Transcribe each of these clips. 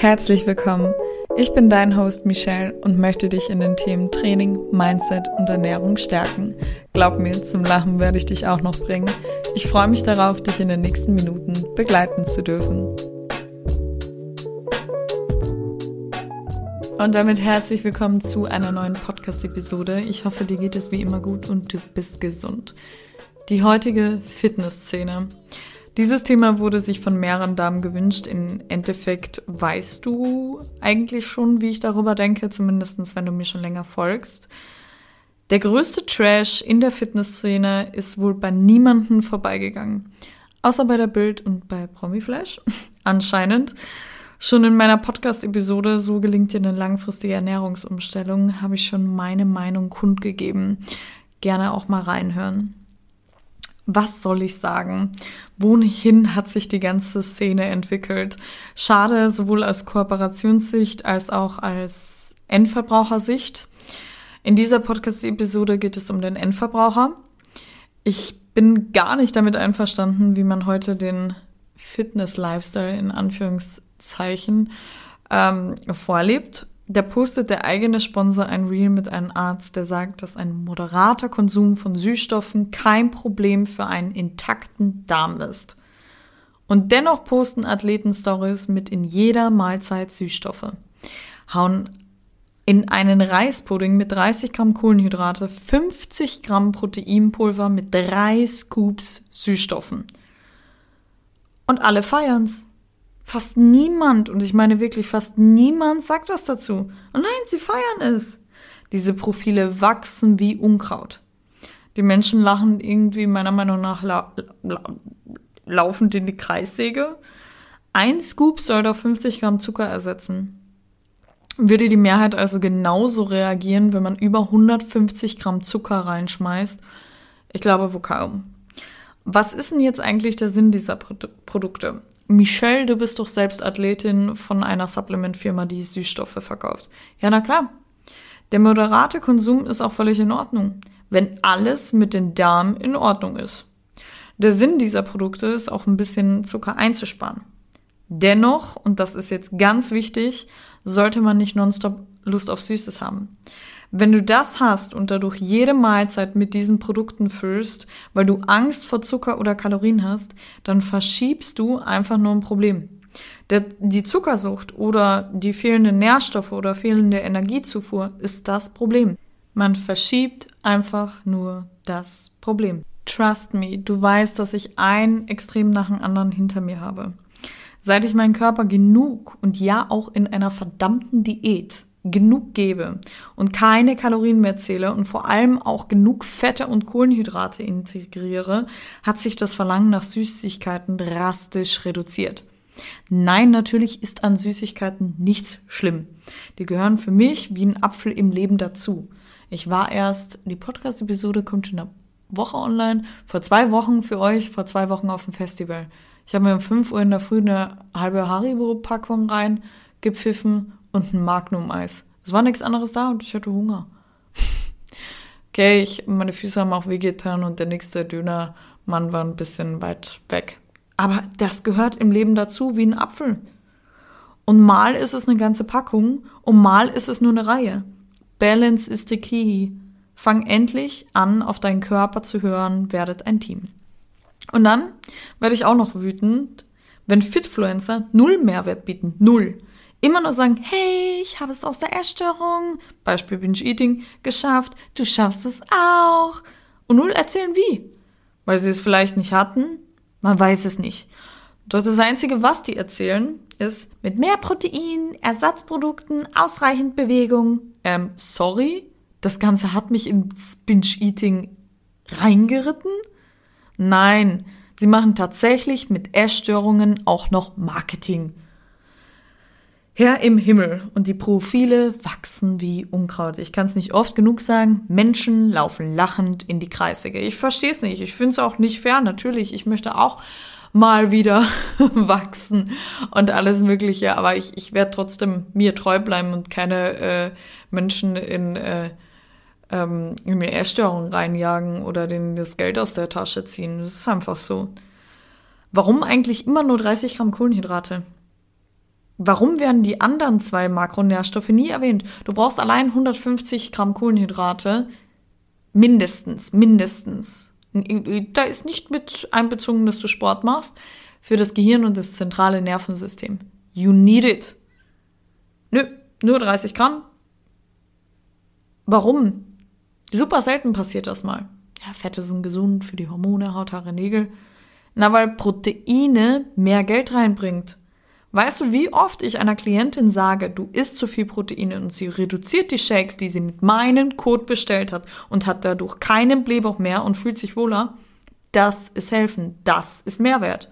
Herzlich willkommen. Ich bin dein Host Michelle und möchte dich in den Themen Training, Mindset und Ernährung stärken. Glaub mir, zum Lachen werde ich dich auch noch bringen. Ich freue mich darauf, dich in den nächsten Minuten begleiten zu dürfen. Und damit herzlich willkommen zu einer neuen Podcast-Episode. Ich hoffe, dir geht es wie immer gut und du bist gesund. Die heutige Fitnessszene. Dieses Thema wurde sich von mehreren Damen gewünscht. Im Endeffekt weißt du eigentlich schon, wie ich darüber denke, zumindest wenn du mir schon länger folgst. Der größte Trash in der Fitnessszene ist wohl bei niemanden vorbeigegangen. Außer bei der Bild und bei Promiflash. Anscheinend. Schon in meiner Podcast-Episode So gelingt dir eine langfristige Ernährungsumstellung habe ich schon meine Meinung kundgegeben. Gerne auch mal reinhören was soll ich sagen? Wohin hat sich die ganze Szene entwickelt? Schade, sowohl aus Kooperationssicht als auch als Endverbrauchersicht. In dieser Podcast-Episode geht es um den Endverbraucher. Ich bin gar nicht damit einverstanden, wie man heute den Fitness-Lifestyle in Anführungszeichen ähm, vorlebt da postet der eigene Sponsor ein Reel mit einem Arzt, der sagt, dass ein moderater Konsum von Süßstoffen kein Problem für einen intakten Darm ist. Und dennoch posten Athleten Stories mit in jeder Mahlzeit Süßstoffe. Hauen in einen Reispudding mit 30 Gramm Kohlenhydrate 50 Gramm Proteinpulver mit drei Scoops Süßstoffen. Und alle feiern's. Fast niemand, und ich meine wirklich fast niemand, sagt was dazu. Und nein, sie feiern es. Diese Profile wachsen wie Unkraut. Die Menschen lachen irgendwie meiner Meinung nach la la laufend in die Kreissäge. Ein Scoop soll doch 50 Gramm Zucker ersetzen. Würde die Mehrheit also genauso reagieren, wenn man über 150 Gramm Zucker reinschmeißt? Ich glaube wohl kaum. Was ist denn jetzt eigentlich der Sinn dieser Pro Produkte? Michelle, du bist doch selbst Athletin von einer Supplementfirma, die Süßstoffe verkauft. Ja, na klar. Der moderate Konsum ist auch völlig in Ordnung, wenn alles mit den Darm in Ordnung ist. Der Sinn dieser Produkte ist auch ein bisschen Zucker einzusparen. Dennoch, und das ist jetzt ganz wichtig, sollte man nicht nonstop Lust auf Süßes haben. Wenn du das hast und dadurch jede Mahlzeit mit diesen Produkten füllst, weil du Angst vor Zucker oder Kalorien hast, dann verschiebst du einfach nur ein Problem. Der, die Zuckersucht oder die fehlenden Nährstoffe oder fehlende Energiezufuhr ist das Problem. Man verschiebt einfach nur das Problem. Trust me, du weißt, dass ich ein Extrem nach dem anderen hinter mir habe. Seit ich meinen Körper genug und ja auch in einer verdammten Diät genug gebe und keine Kalorien mehr zähle und vor allem auch genug Fette und Kohlenhydrate integriere, hat sich das Verlangen nach Süßigkeiten drastisch reduziert. Nein, natürlich ist an Süßigkeiten nichts schlimm. Die gehören für mich wie ein Apfel im Leben dazu. Ich war erst, die Podcast-Episode kommt in der Woche online, vor zwei Wochen für euch, vor zwei Wochen auf dem Festival. Ich habe mir um 5 Uhr in der Früh eine halbe Haribo-Packung reingepfiffen und ein Magnum-Eis. Es war nichts anderes da und ich hatte Hunger. okay, ich, meine Füße haben auch wehgetan und der nächste Dönermann war ein bisschen weit weg. Aber das gehört im Leben dazu wie ein Apfel. Und mal ist es eine ganze Packung und mal ist es nur eine Reihe. Balance is the key. Fang endlich an, auf deinen Körper zu hören, werdet ein Team. Und dann werde ich auch noch wütend, wenn Fitfluencer null Mehrwert bieten. Null immer nur sagen, hey, ich habe es aus der Essstörung, Beispiel Binge Eating, geschafft, du schaffst es auch. Und null erzählen wie. Weil sie es vielleicht nicht hatten, man weiß es nicht. Doch das Einzige, was die erzählen, ist mit mehr Protein, Ersatzprodukten, ausreichend Bewegung. Ähm, sorry, das Ganze hat mich ins Binge-Eating reingeritten? Nein, sie machen tatsächlich mit Essstörungen auch noch Marketing. Herr im Himmel und die Profile wachsen wie Unkraut. Ich kann es nicht oft genug sagen. Menschen laufen lachend in die Kreissäge. Ich verstehe es nicht. Ich finde es auch nicht fair. Natürlich, ich möchte auch mal wieder wachsen und alles Mögliche. Aber ich, ich werde trotzdem mir treu bleiben und keine äh, Menschen in, äh, ähm, in mir Essstörungen reinjagen oder denen das Geld aus der Tasche ziehen. Das ist einfach so. Warum eigentlich immer nur 30 Gramm Kohlenhydrate? Warum werden die anderen zwei Makronährstoffe nie erwähnt? Du brauchst allein 150 Gramm Kohlenhydrate. Mindestens, mindestens. Da ist nicht mit einbezogen, dass du Sport machst. Für das Gehirn und das zentrale Nervensystem. You need it. Nö, nur 30 Gramm. Warum? Super selten passiert das mal. Ja, Fette sind gesund für die Hormone, Haut, Haare, Nägel. Na, weil Proteine mehr Geld reinbringt. Weißt du, wie oft ich einer Klientin sage, du isst zu viel Proteine und sie reduziert die Shakes, die sie mit meinem Code bestellt hat und hat dadurch keinen Blähbauch mehr und fühlt sich wohler? Das ist helfen. Das ist Mehrwert.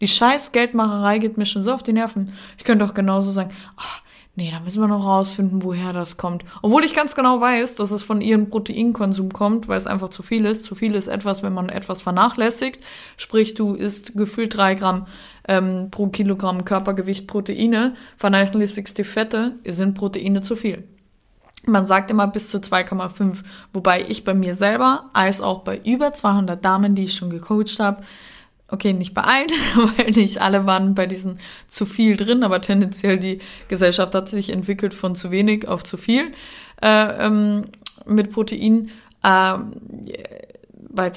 Die scheiß Geldmacherei geht mir schon so auf die Nerven. Ich könnte auch genauso sagen, ach, nee, da müssen wir noch rausfinden, woher das kommt. Obwohl ich ganz genau weiß, dass es von ihrem Proteinkonsum kommt, weil es einfach zu viel ist. Zu viel ist etwas, wenn man etwas vernachlässigt. Sprich, du isst gefühlt drei Gramm ähm, pro Kilogramm Körpergewicht Proteine, vernachlässigst die Fette, sind Proteine zu viel. Man sagt immer bis zu 2,5, wobei ich bei mir selber als auch bei über 200 Damen, die ich schon gecoacht habe, okay, nicht bei allen, weil nicht alle waren bei diesen zu viel drin, aber tendenziell die Gesellschaft hat sich entwickelt von zu wenig auf zu viel äh, ähm, mit Protein. Äh, bei,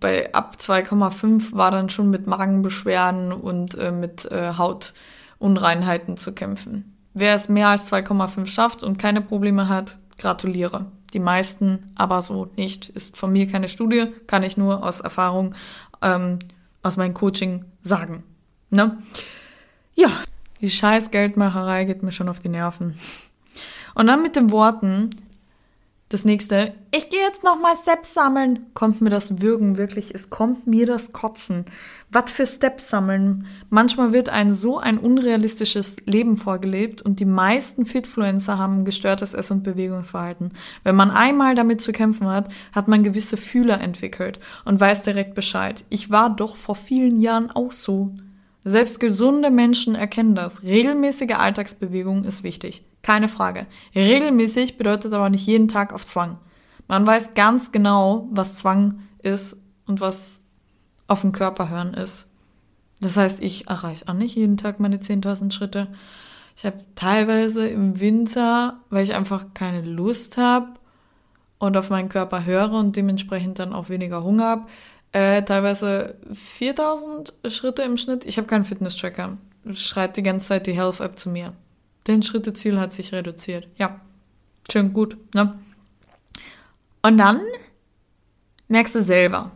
bei ab 2,5 war dann schon mit Magenbeschwerden und äh, mit äh, Hautunreinheiten zu kämpfen. Wer es mehr als 2,5 schafft und keine Probleme hat, gratuliere. Die meisten aber so nicht. Ist von mir keine Studie, kann ich nur aus Erfahrung ähm, aus meinem Coaching sagen. Ne? Ja, die scheiß Geldmacherei geht mir schon auf die Nerven. Und dann mit den Worten, das nächste, ich gehe jetzt nochmal Steps sammeln. Kommt mir das Würgen wirklich? Es kommt mir das Kotzen. Was für Steps sammeln? Manchmal wird ein so ein unrealistisches Leben vorgelebt und die meisten Fitfluencer haben gestörtes Ess- und Bewegungsverhalten. Wenn man einmal damit zu kämpfen hat, hat man gewisse Fühler entwickelt und weiß direkt Bescheid. Ich war doch vor vielen Jahren auch so. Selbst gesunde Menschen erkennen das. Regelmäßige Alltagsbewegung ist wichtig. Keine Frage. Regelmäßig bedeutet aber nicht jeden Tag auf Zwang. Man weiß ganz genau, was Zwang ist und was auf den Körper hören ist. Das heißt, ich erreiche auch nicht jeden Tag meine 10.000 Schritte. Ich habe teilweise im Winter, weil ich einfach keine Lust habe und auf meinen Körper höre und dementsprechend dann auch weniger Hunger habe, äh, teilweise 4000 Schritte im Schnitt. Ich habe keinen Fitness-Tracker. Schreit die ganze Zeit die Health-App zu mir. Dein Schritteziel hat sich reduziert. Ja, schön gut. Ne? Und dann merkst du selber,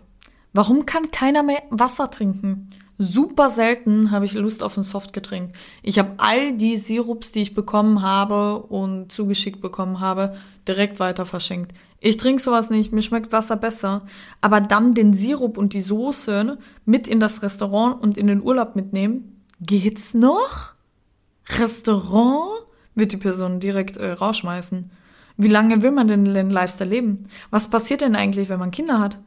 warum kann keiner mehr Wasser trinken? Super selten habe ich Lust auf ein Softgetränk. Ich habe all die Sirups, die ich bekommen habe und zugeschickt bekommen habe, direkt weiter verschenkt. Ich trinke sowas nicht, mir schmeckt Wasser besser. Aber dann den Sirup und die Soße mit in das Restaurant und in den Urlaub mitnehmen, geht's noch? Restaurant? Wird die Person direkt äh, rausschmeißen. Wie lange will man denn den Lifestyle leben? Was passiert denn eigentlich, wenn man Kinder hat?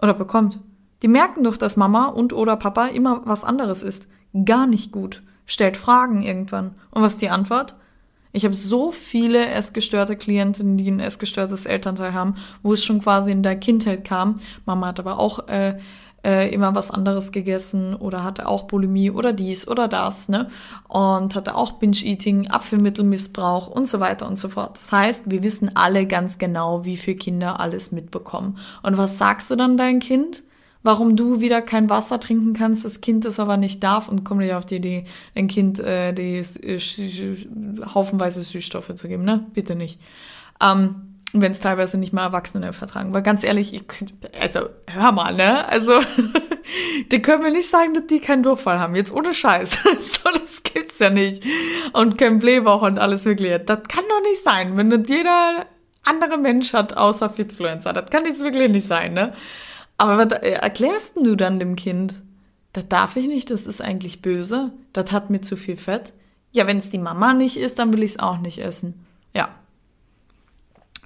Oder bekommt? Die merken doch, dass Mama und oder Papa immer was anderes ist. Gar nicht gut. Stellt Fragen irgendwann. Und was ist die Antwort? Ich habe so viele essgestörte Klientinnen, die ein essgestörtes Elternteil haben, wo es schon quasi in der Kindheit kam. Mama hat aber auch äh, äh, immer was anderes gegessen oder hatte auch Bulimie oder dies oder das, ne? Und hatte auch Binge-Eating, Apfelmittelmissbrauch und so weiter und so fort. Das heißt, wir wissen alle ganz genau, wie viele Kinder alles mitbekommen. Und was sagst du dann dein Kind? warum du wieder kein Wasser trinken kannst, das Kind das aber nicht darf und komm nicht auf die Idee, ein Kind äh, die äh, haufenweise Süßstoffe zu geben, ne? Bitte nicht. Ähm, wenn es teilweise nicht mal Erwachsene vertragen. Weil ganz ehrlich, ich, also hör mal, ne? Also, die können mir nicht sagen, dass die keinen Durchfall haben. Jetzt ohne Scheiß. so, das gibt's ja nicht. Und kein Blähbauch und alles wirklich. Das kann doch nicht sein, wenn das jeder andere Mensch hat, außer Fitfluencer. Das kann jetzt wirklich nicht sein, ne? Aber was erklärst du dann dem Kind? Das darf ich nicht, das ist eigentlich böse. Das hat mir zu viel Fett. Ja, wenn es die Mama nicht isst, dann will ich es auch nicht essen. Ja,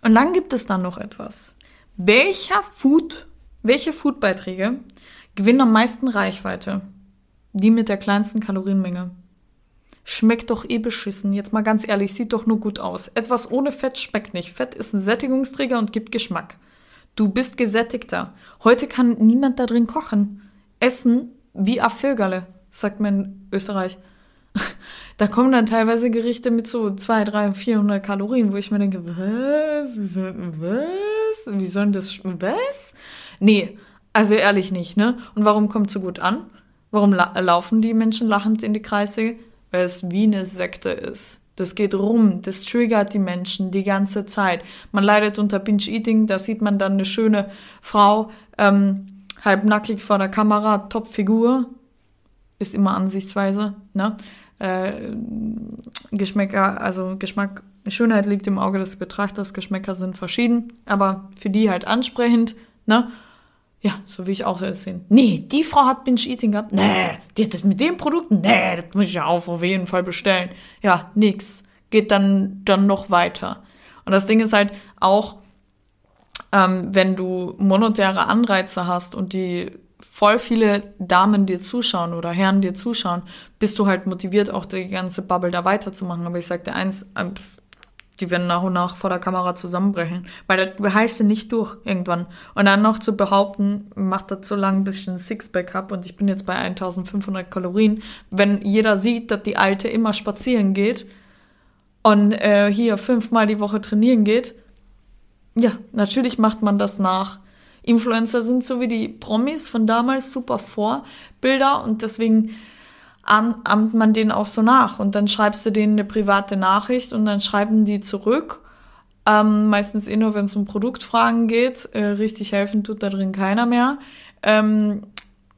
und dann gibt es dann noch etwas. Welcher Food, welche Foodbeiträge gewinnen am meisten Reichweite? Die mit der kleinsten Kalorienmenge. Schmeckt doch eh beschissen. Jetzt mal ganz ehrlich, sieht doch nur gut aus. Etwas ohne Fett schmeckt nicht. Fett ist ein Sättigungsträger und gibt Geschmack. Du bist gesättigter. Heute kann niemand da drin kochen. Essen wie Affilgalle, sagt man in Österreich. Da kommen dann teilweise Gerichte mit so 2, 3, 400 Kalorien, wo ich mir denke, was? Was? Wie soll das, was? Nee, also ehrlich nicht, ne? Und warum kommt so gut an? Warum la laufen die Menschen lachend in die Kreise? Weil es wie eine Sekte ist. Das geht rum, das triggert die Menschen die ganze Zeit. Man leidet unter Binge-Eating, da sieht man dann eine schöne Frau, ähm, halbnackig vor der Kamera, Top-Figur, ist immer Ansichtsweise, ne? Äh, Geschmäcker, also Geschmack, Schönheit liegt im Auge des Betrachters, Geschmäcker sind verschieden, aber für die halt ansprechend, ne? Ja, so wie ich auch sehen. Nee, die Frau hat Binge-Eating gehabt. Nee, die hat das mit dem Produkt. Nee, das muss ich ja auch auf jeden Fall bestellen. Ja, nix. Geht dann, dann noch weiter. Und das Ding ist halt auch, ähm, wenn du monetäre Anreize hast und die voll viele Damen dir zuschauen oder Herren dir zuschauen, bist du halt motiviert, auch die ganze Bubble da weiterzumachen. Aber ich sag dir eins, ähm, die werden nach und nach vor der Kamera zusammenbrechen. Weil das beheißt du nicht durch irgendwann. Und dann noch zu behaupten, macht das so lange, ein Sixpack habe und ich bin jetzt bei 1500 Kalorien. Wenn jeder sieht, dass die Alte immer spazieren geht und äh, hier fünfmal die Woche trainieren geht, ja, natürlich macht man das nach. Influencer sind so wie die Promis von damals super Vorbilder und deswegen ahmt man denen auch so nach. Und dann schreibst du denen eine private Nachricht und dann schreiben die zurück. Ähm, meistens eh nur, wenn es um Produktfragen geht. Äh, richtig helfen tut da drin keiner mehr. Ähm,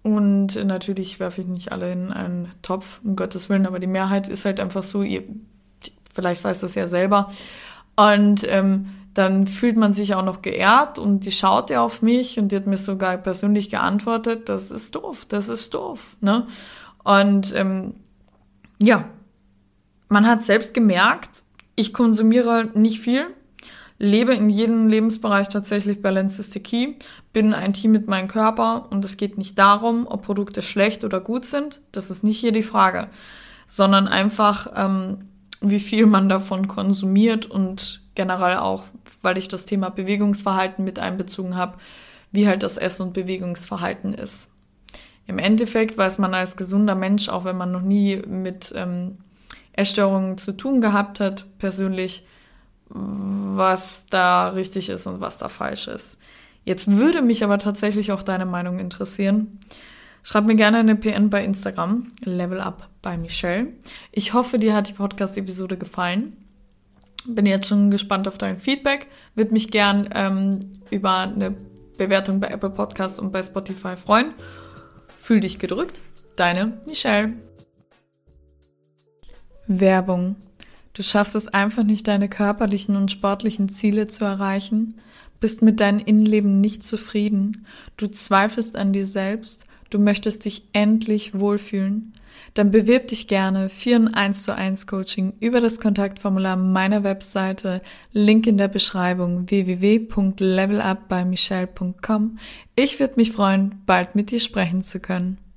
und natürlich werfe ich nicht alle in einen Topf, um Gottes Willen, aber die Mehrheit ist halt einfach so, ihr, vielleicht weiß das ja selber. Und ähm, dann fühlt man sich auch noch geehrt und die schaut ja auf mich und die hat mir sogar persönlich geantwortet, das ist doof, das ist doof. Ne? Und ähm, ja, man hat selbst gemerkt, ich konsumiere nicht viel, lebe in jedem Lebensbereich tatsächlich Balance is the key, bin ein Team mit meinem Körper und es geht nicht darum, ob Produkte schlecht oder gut sind. Das ist nicht hier die Frage, sondern einfach, ähm, wie viel man davon konsumiert und generell auch, weil ich das Thema Bewegungsverhalten mit einbezogen habe, wie halt das Essen- und Bewegungsverhalten ist. Im Endeffekt weiß man als gesunder Mensch, auch wenn man noch nie mit ähm, Essstörungen zu tun gehabt hat, persönlich, was da richtig ist und was da falsch ist. Jetzt würde mich aber tatsächlich auch deine Meinung interessieren. Schreib mir gerne eine PN bei Instagram, Level Up bei Michelle. Ich hoffe, dir hat die Podcast-Episode gefallen. Bin jetzt schon gespannt auf dein Feedback. Würde mich gern ähm, über eine Bewertung bei Apple Podcast und bei Spotify freuen. Fühl dich gedrückt. Deine Michelle. Werbung. Du schaffst es einfach nicht, deine körperlichen und sportlichen Ziele zu erreichen, bist mit deinem Innenleben nicht zufrieden, du zweifelst an dir selbst, du möchtest dich endlich wohlfühlen, dann bewirb dich gerne für ein 1 zu 1 Coaching über das Kontaktformular meiner Webseite, Link in der Beschreibung www.levelupbymichelle.com. Ich würde mich freuen, bald mit dir sprechen zu können.